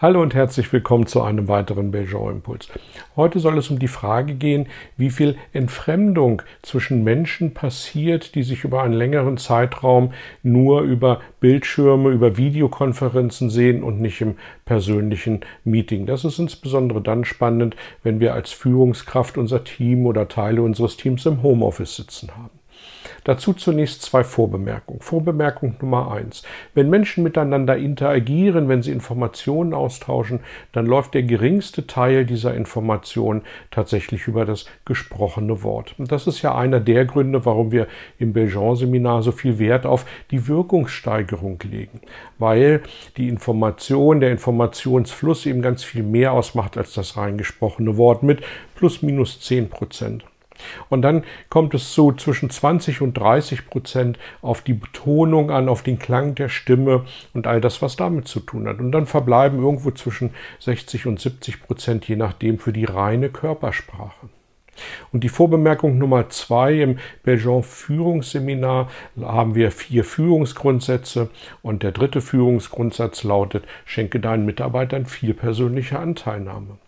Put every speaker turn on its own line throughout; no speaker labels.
Hallo und herzlich willkommen zu einem weiteren Belgian Impuls. Heute soll es um die Frage gehen, wie viel Entfremdung zwischen Menschen passiert, die sich über einen längeren Zeitraum nur über Bildschirme, über Videokonferenzen sehen und nicht im persönlichen Meeting. Das ist insbesondere dann spannend, wenn wir als Führungskraft unser Team oder Teile unseres Teams im Homeoffice sitzen haben. Dazu zunächst zwei Vorbemerkungen. Vorbemerkung Nummer eins. Wenn Menschen miteinander interagieren, wenn sie Informationen austauschen, dann läuft der geringste Teil dieser Information tatsächlich über das gesprochene Wort. Und das ist ja einer der Gründe, warum wir im Belgian-Seminar so viel Wert auf die Wirkungssteigerung legen. Weil die Information, der Informationsfluss eben ganz viel mehr ausmacht als das rein gesprochene Wort mit plus minus zehn Prozent. Und dann kommt es so zwischen 20 und 30 Prozent auf die Betonung an, auf den Klang der Stimme und all das, was damit zu tun hat. Und dann verbleiben irgendwo zwischen 60 und 70 Prozent, je nachdem, für die reine Körpersprache. Und die Vorbemerkung Nummer zwei im Belgian Führungsseminar haben wir vier Führungsgrundsätze und der dritte Führungsgrundsatz lautet, schenke deinen Mitarbeitern viel persönliche Anteilnahme.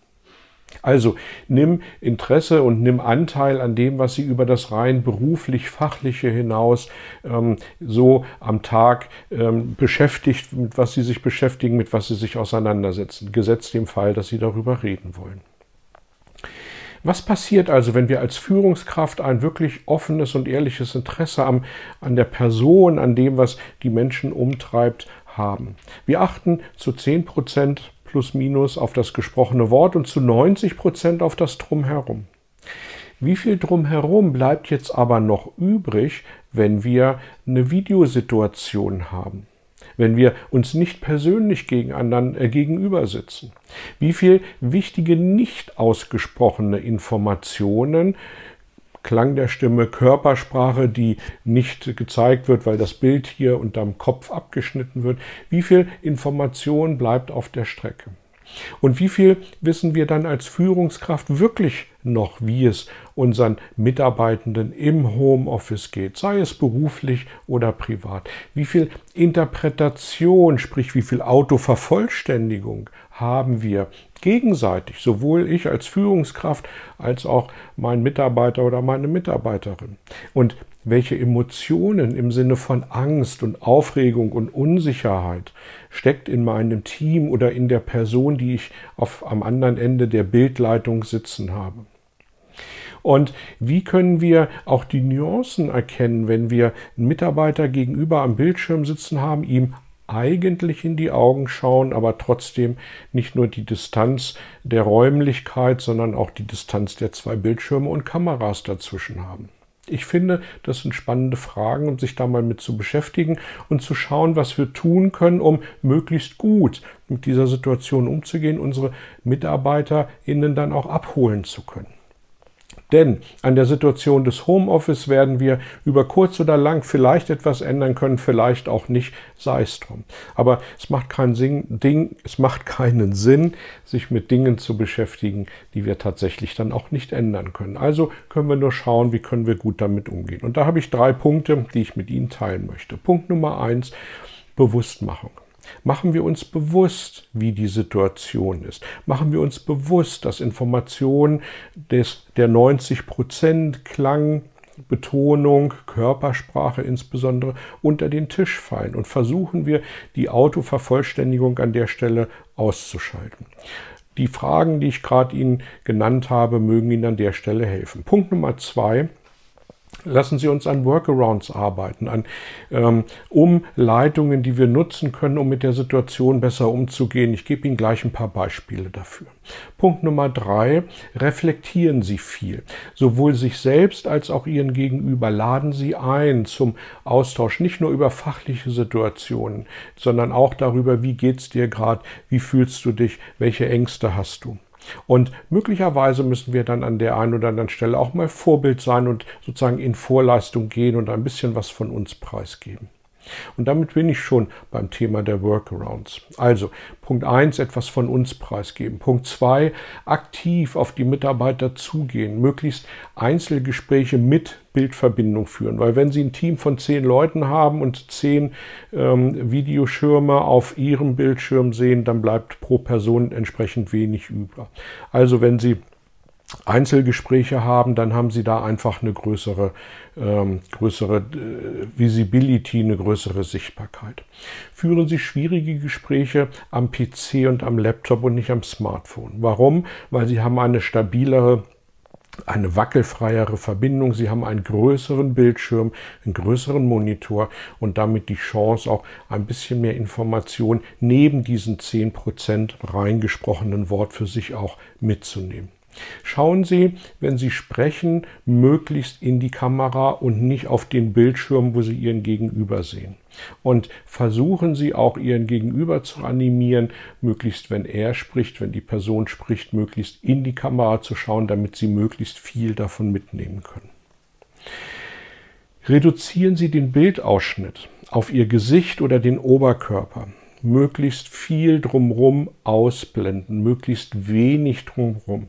Also nimm Interesse und nimm Anteil an dem, was sie über das rein beruflich-fachliche hinaus ähm, so am Tag ähm, beschäftigt, mit was sie sich beschäftigen, mit was sie sich auseinandersetzen, gesetzt dem Fall, dass sie darüber reden wollen. Was passiert also, wenn wir als Führungskraft ein wirklich offenes und ehrliches Interesse am, an der Person, an dem, was die Menschen umtreibt, haben? Wir achten zu 10 Prozent plus minus auf das gesprochene Wort und zu 90 Prozent auf das Drumherum. Wie viel drumherum bleibt jetzt aber noch übrig, wenn wir eine Videosituation haben? Wenn wir uns nicht persönlich äh, gegenüber sitzen? Wie viel wichtige nicht ausgesprochene Informationen Klang der Stimme, Körpersprache, die nicht gezeigt wird, weil das Bild hier unterm Kopf abgeschnitten wird. Wie viel Information bleibt auf der Strecke? Und wie viel wissen wir dann als Führungskraft wirklich noch, wie es unseren Mitarbeitenden im Homeoffice geht, sei es beruflich oder privat? Wie viel Interpretation, sprich wie viel Autovervollständigung haben wir gegenseitig, sowohl ich als Führungskraft als auch mein Mitarbeiter oder meine Mitarbeiterin. Und welche Emotionen im Sinne von Angst und Aufregung und Unsicherheit steckt in meinem Team oder in der Person, die ich auf, am anderen Ende der Bildleitung sitzen habe. Und wie können wir auch die Nuancen erkennen, wenn wir einen Mitarbeiter gegenüber am Bildschirm sitzen haben, ihm eigentlich in die Augen schauen, aber trotzdem nicht nur die Distanz der Räumlichkeit, sondern auch die Distanz der zwei Bildschirme und Kameras dazwischen haben. Ich finde, das sind spannende Fragen, um sich da mal mit zu beschäftigen und zu schauen, was wir tun können, um möglichst gut mit dieser Situation umzugehen, unsere MitarbeiterInnen dann auch abholen zu können. Denn an der Situation des Homeoffice werden wir über kurz oder lang vielleicht etwas ändern können, vielleicht auch nicht, sei es drum. Aber es macht keinen Sinn, Ding, es macht keinen Sinn, sich mit Dingen zu beschäftigen, die wir tatsächlich dann auch nicht ändern können. Also können wir nur schauen, wie können wir gut damit umgehen. Und da habe ich drei Punkte, die ich mit Ihnen teilen möchte. Punkt Nummer eins, Bewusstmachung. Machen wir uns bewusst, wie die Situation ist. Machen wir uns bewusst, dass Informationen des, der 90 Prozent Klang, Betonung, Körpersprache insbesondere unter den Tisch fallen und versuchen wir, die Autovervollständigung an der Stelle auszuschalten. Die Fragen, die ich gerade Ihnen genannt habe, mögen Ihnen an der Stelle helfen. Punkt Nummer zwei. Lassen Sie uns an Workarounds arbeiten, an ähm, Umleitungen, die wir nutzen können, um mit der Situation besser umzugehen. Ich gebe Ihnen gleich ein paar Beispiele dafür. Punkt Nummer drei, reflektieren Sie viel. Sowohl sich selbst als auch Ihren Gegenüber laden Sie ein zum Austausch, nicht nur über fachliche Situationen, sondern auch darüber, wie geht's dir gerade, wie fühlst du dich, welche Ängste hast du. Und möglicherweise müssen wir dann an der einen oder anderen Stelle auch mal Vorbild sein und sozusagen in Vorleistung gehen und ein bisschen was von uns preisgeben. Und damit bin ich schon beim Thema der Workarounds. Also Punkt 1, etwas von uns preisgeben. Punkt 2, aktiv auf die Mitarbeiter zugehen, möglichst Einzelgespräche mit Bildverbindung führen. Weil wenn Sie ein Team von zehn Leuten haben und zehn ähm, Videoschirme auf Ihrem Bildschirm sehen, dann bleibt pro Person entsprechend wenig über. Also wenn Sie Einzelgespräche haben, dann haben Sie da einfach eine größere, ähm, größere äh, Visibility, eine größere Sichtbarkeit. Führen Sie schwierige Gespräche am PC und am Laptop und nicht am Smartphone. Warum? Weil Sie haben eine stabilere eine wackelfreiere Verbindung. Sie haben einen größeren Bildschirm, einen größeren Monitor und damit die Chance, auch ein bisschen mehr Information neben diesen 10% reingesprochenen Wort für sich auch mitzunehmen. Schauen Sie, wenn Sie sprechen, möglichst in die Kamera und nicht auf den Bildschirm, wo Sie Ihren Gegenüber sehen. Und versuchen Sie auch Ihren Gegenüber zu animieren, möglichst wenn er spricht, wenn die Person spricht, möglichst in die Kamera zu schauen, damit Sie möglichst viel davon mitnehmen können. Reduzieren Sie den Bildausschnitt auf Ihr Gesicht oder den Oberkörper möglichst viel drumherum ausblenden, möglichst wenig drumherum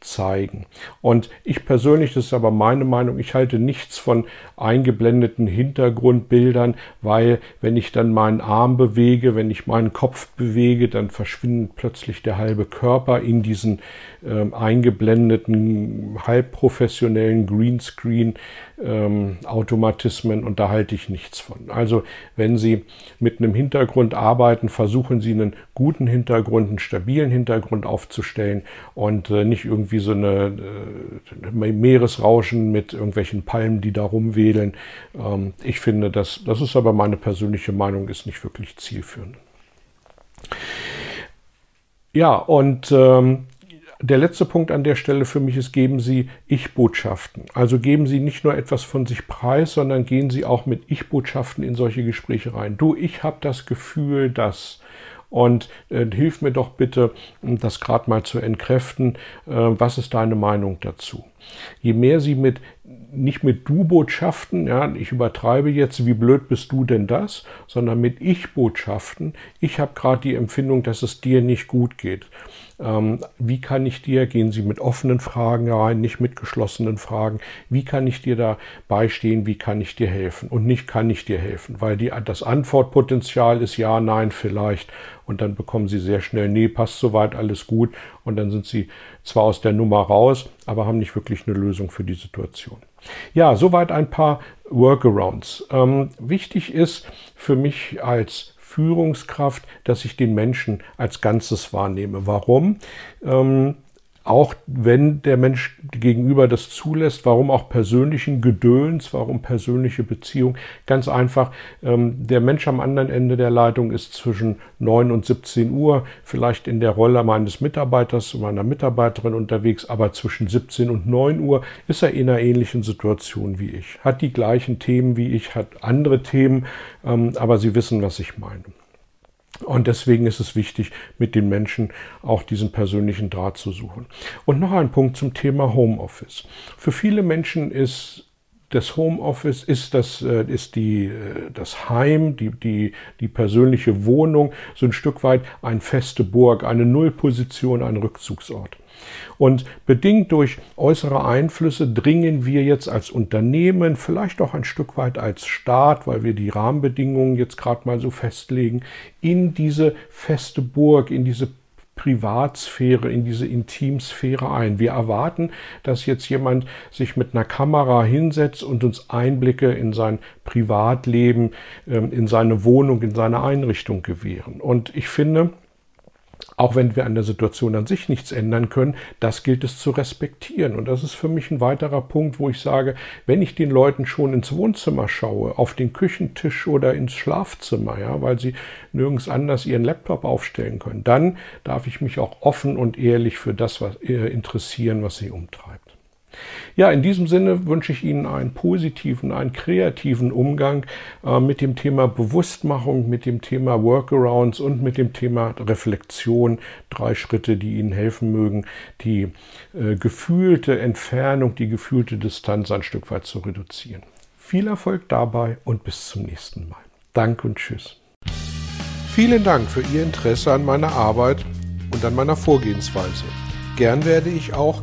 zeigen. Und ich persönlich, das ist aber meine Meinung, ich halte nichts von eingeblendeten Hintergrundbildern, weil wenn ich dann meinen Arm bewege, wenn ich meinen Kopf bewege, dann verschwindet plötzlich der halbe Körper in diesen äh, eingeblendeten, halbprofessionellen Greenscreen ähm, Automatismen und da halte ich nichts von. Also wenn Sie mit einem Hintergrund arbeiten, versuchen Sie einen guten Hintergrund, einen stabilen Hintergrund aufzustellen und äh, nicht irgendwie so eine äh, Meeresrauschen mit irgendwelchen Palmen, die da rumwedeln. Ähm, ich finde, das, das ist aber meine persönliche Meinung, ist nicht wirklich zielführend. Ja, und ähm, der letzte Punkt an der Stelle für mich ist, geben Sie Ich-Botschaften. Also geben Sie nicht nur etwas von sich preis, sondern gehen Sie auch mit Ich-Botschaften in solche Gespräche rein. Du, ich habe das Gefühl, dass und äh, hilf mir doch bitte, das gerade mal zu entkräften. Äh, was ist deine Meinung dazu? Je mehr Sie mit nicht mit Du-Botschaften, ja, ich übertreibe jetzt, wie blöd bist du denn das, sondern mit Ich-Botschaften. Ich habe gerade die Empfindung, dass es dir nicht gut geht. Ähm, wie kann ich dir, gehen Sie mit offenen Fragen rein, nicht mit geschlossenen Fragen, wie kann ich dir da beistehen, wie kann ich dir helfen und nicht kann ich dir helfen, weil die, das Antwortpotenzial ist ja, nein, vielleicht und dann bekommen Sie sehr schnell, nee, passt soweit, alles gut und dann sind Sie zwar aus der Nummer raus, aber haben nicht wirklich eine Lösung für die Situation. Ja, soweit ein paar Workarounds. Ähm, wichtig ist für mich als Führungskraft, dass ich den Menschen als Ganzes wahrnehme. Warum? Ähm, auch wenn der Mensch gegenüber das zulässt, warum auch persönlichen Gedöns, warum persönliche Beziehung? Ganz einfach, ähm, der Mensch am anderen Ende der Leitung ist zwischen 9 und 17 Uhr vielleicht in der Rolle meines Mitarbeiters, meiner Mitarbeiterin unterwegs, aber zwischen 17 und 9 Uhr ist er in einer ähnlichen Situation wie ich. Hat die gleichen Themen wie ich, hat andere Themen, ähm, aber Sie wissen, was ich meine. Und deswegen ist es wichtig, mit den Menschen auch diesen persönlichen Draht zu suchen. Und noch ein Punkt zum Thema Homeoffice. Für viele Menschen ist das Homeoffice ist das, äh, ist die, äh, das Heim, die, die, die persönliche Wohnung, so ein Stück weit eine feste Burg, eine Nullposition, ein Rückzugsort. Und bedingt durch äußere Einflüsse dringen wir jetzt als Unternehmen, vielleicht auch ein Stück weit als Staat, weil wir die Rahmenbedingungen jetzt gerade mal so festlegen, in diese feste Burg, in diese Privatsphäre, in diese Intimsphäre ein. Wir erwarten, dass jetzt jemand sich mit einer Kamera hinsetzt und uns Einblicke in sein Privatleben, ähm, in seine Wohnung, in seine Einrichtung gewähren. Und ich finde, auch wenn wir an der Situation an sich nichts ändern können, das gilt es zu respektieren. Und das ist für mich ein weiterer Punkt, wo ich sage, wenn ich den Leuten schon ins Wohnzimmer schaue, auf den Küchentisch oder ins Schlafzimmer, ja, weil sie nirgends anders ihren Laptop aufstellen können, dann darf ich mich auch offen und ehrlich für das was, äh, interessieren, was sie umtreibt. Ja, in diesem Sinne wünsche ich Ihnen einen positiven, einen kreativen Umgang äh, mit dem Thema Bewusstmachung, mit dem Thema Workarounds und mit dem Thema Reflexion. Drei Schritte, die Ihnen helfen mögen, die äh, gefühlte Entfernung, die gefühlte Distanz ein Stück weit zu reduzieren. Viel Erfolg dabei und bis zum nächsten Mal. Dank und Tschüss.
Vielen Dank für Ihr Interesse an meiner Arbeit und an meiner Vorgehensweise. Gern werde ich auch